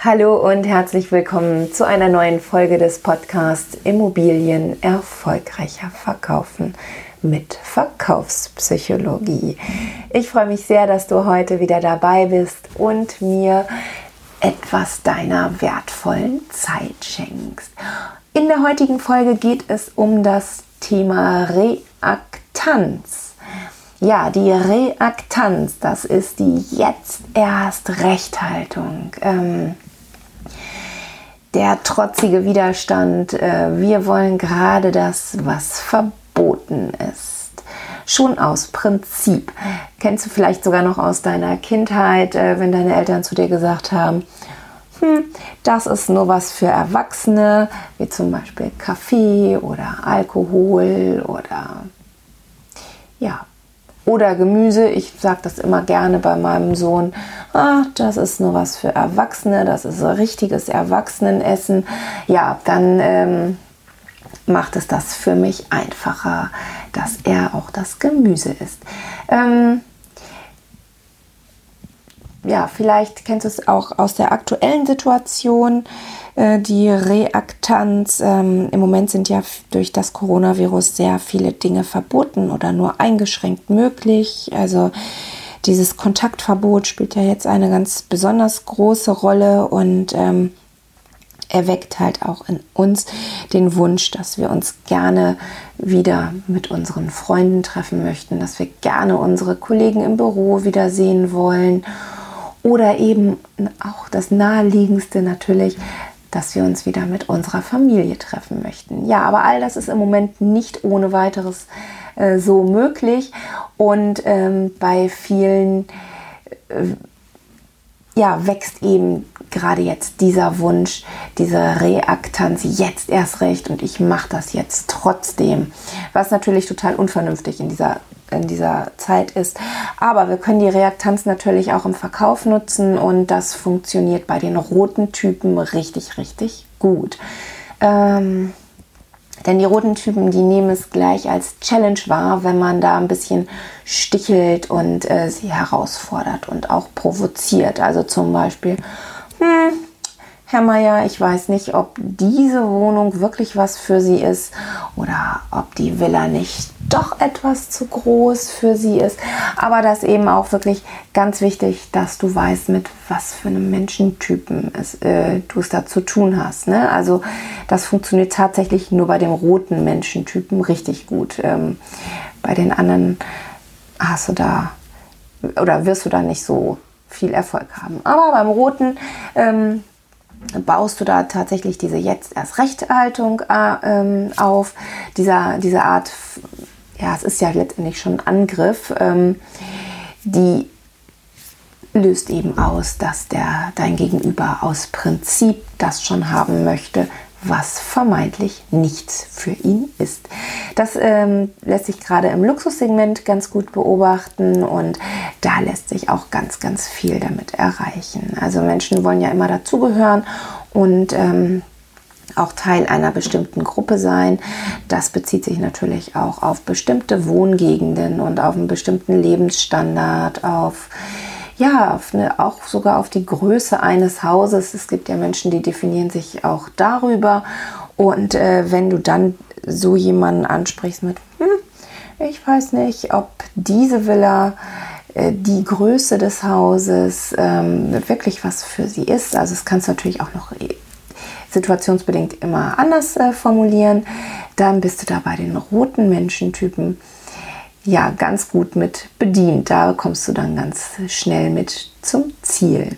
Hallo und herzlich willkommen zu einer neuen Folge des Podcasts Immobilien erfolgreicher verkaufen mit Verkaufspsychologie. Ich freue mich sehr, dass du heute wieder dabei bist und mir etwas deiner wertvollen Zeit schenkst. In der heutigen Folge geht es um das Thema Reaktanz. Ja, die Reaktanz, das ist die jetzt erst Rechthaltung. Ähm, der trotzige Widerstand, äh, wir wollen gerade das, was verboten ist. Schon aus Prinzip. Kennst du vielleicht sogar noch aus deiner Kindheit, äh, wenn deine Eltern zu dir gesagt haben, hm, das ist nur was für Erwachsene, wie zum Beispiel Kaffee oder Alkohol oder ja, oder Gemüse. Ich sage das immer gerne bei meinem Sohn. Ah, das ist nur was für Erwachsene, das ist richtiges Erwachsenenessen. Ja, dann ähm, macht es das für mich einfacher, dass er auch das Gemüse isst. Ähm, ja, vielleicht kennst du es auch aus der aktuellen Situation, äh, die Reaktanz. Ähm, Im Moment sind ja durch das Coronavirus sehr viele Dinge verboten oder nur eingeschränkt möglich. Also dieses Kontaktverbot spielt ja jetzt eine ganz besonders große Rolle und ähm, erweckt halt auch in uns den Wunsch, dass wir uns gerne wieder mit unseren Freunden treffen möchten, dass wir gerne unsere Kollegen im Büro wiedersehen wollen oder eben auch das naheliegendste natürlich, dass wir uns wieder mit unserer Familie treffen möchten. Ja, aber all das ist im Moment nicht ohne weiteres äh, so möglich. Und ähm, bei vielen äh, ja, wächst eben gerade jetzt dieser Wunsch, diese Reaktanz jetzt erst recht. Und ich mache das jetzt trotzdem, was natürlich total unvernünftig in dieser in dieser Zeit ist. Aber wir können die Reaktanz natürlich auch im Verkauf nutzen und das funktioniert bei den roten Typen richtig, richtig gut. Ähm, denn die roten Typen, die nehmen es gleich als Challenge wahr, wenn man da ein bisschen stichelt und äh, sie herausfordert und auch provoziert. Also zum Beispiel, hm, Herr Meier, ich weiß nicht, ob diese Wohnung wirklich was für Sie ist oder ob die Villa nicht doch etwas zu groß für Sie ist. Aber das eben auch wirklich ganz wichtig, dass du weißt, mit was für einem Menschentypen es, äh, du es da zu tun hast. Ne? Also das funktioniert tatsächlich nur bei dem roten Menschentypen richtig gut. Ähm, bei den anderen hast du da oder wirst du da nicht so viel Erfolg haben. Aber beim roten ähm, baust du da tatsächlich diese jetzt erst Rechthaltung äh, ähm, auf, dieser, diese Art, ja, es ist ja letztendlich schon ein Angriff, ähm, die löst eben aus, dass der dein Gegenüber aus Prinzip das schon haben möchte, was vermeintlich nichts für ihn ist. Das ähm, lässt sich gerade im Luxussegment ganz gut beobachten und da lässt sich auch ganz, ganz viel damit erreichen. Also Menschen wollen ja immer dazugehören und ähm, auch Teil einer bestimmten Gruppe sein. Das bezieht sich natürlich auch auf bestimmte Wohngegenden und auf einen bestimmten Lebensstandard, auf ja, auf eine, auch sogar auf die Größe eines Hauses. Es gibt ja Menschen, die definieren sich auch darüber. Und äh, wenn du dann so jemanden ansprichst mit, hm, ich weiß nicht, ob diese Villa äh, die Größe des Hauses ähm, wirklich was für sie ist. Also es kannst du natürlich auch noch äh, situationsbedingt immer anders äh, formulieren. Dann bist du da bei den roten Menschentypen ja ganz gut mit bedient. Da kommst du dann ganz schnell mit zum Ziel.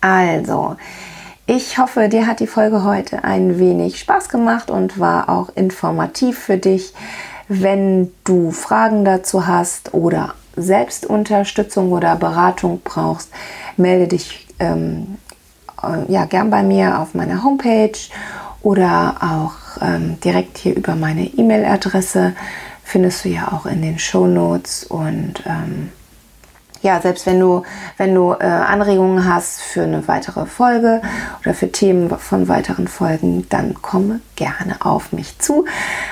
Also, ich hoffe, dir hat die Folge heute ein wenig Spaß gemacht und war auch informativ für dich. Wenn du Fragen dazu hast oder Selbstunterstützung oder Beratung brauchst, melde dich ähm, äh, ja, gern bei mir auf meiner Homepage oder auch ähm, direkt hier über meine E-Mail-Adresse findest du ja auch in den Show Notes und ähm, ja, selbst wenn du, wenn du äh, Anregungen hast für eine weitere Folge oder für Themen von weiteren Folgen, dann komme gerne auf mich zu.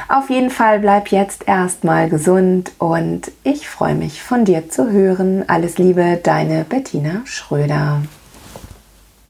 Auf jeden Fall bleib jetzt erstmal gesund und ich freue mich von dir zu hören. Alles Liebe, deine Bettina Schröder.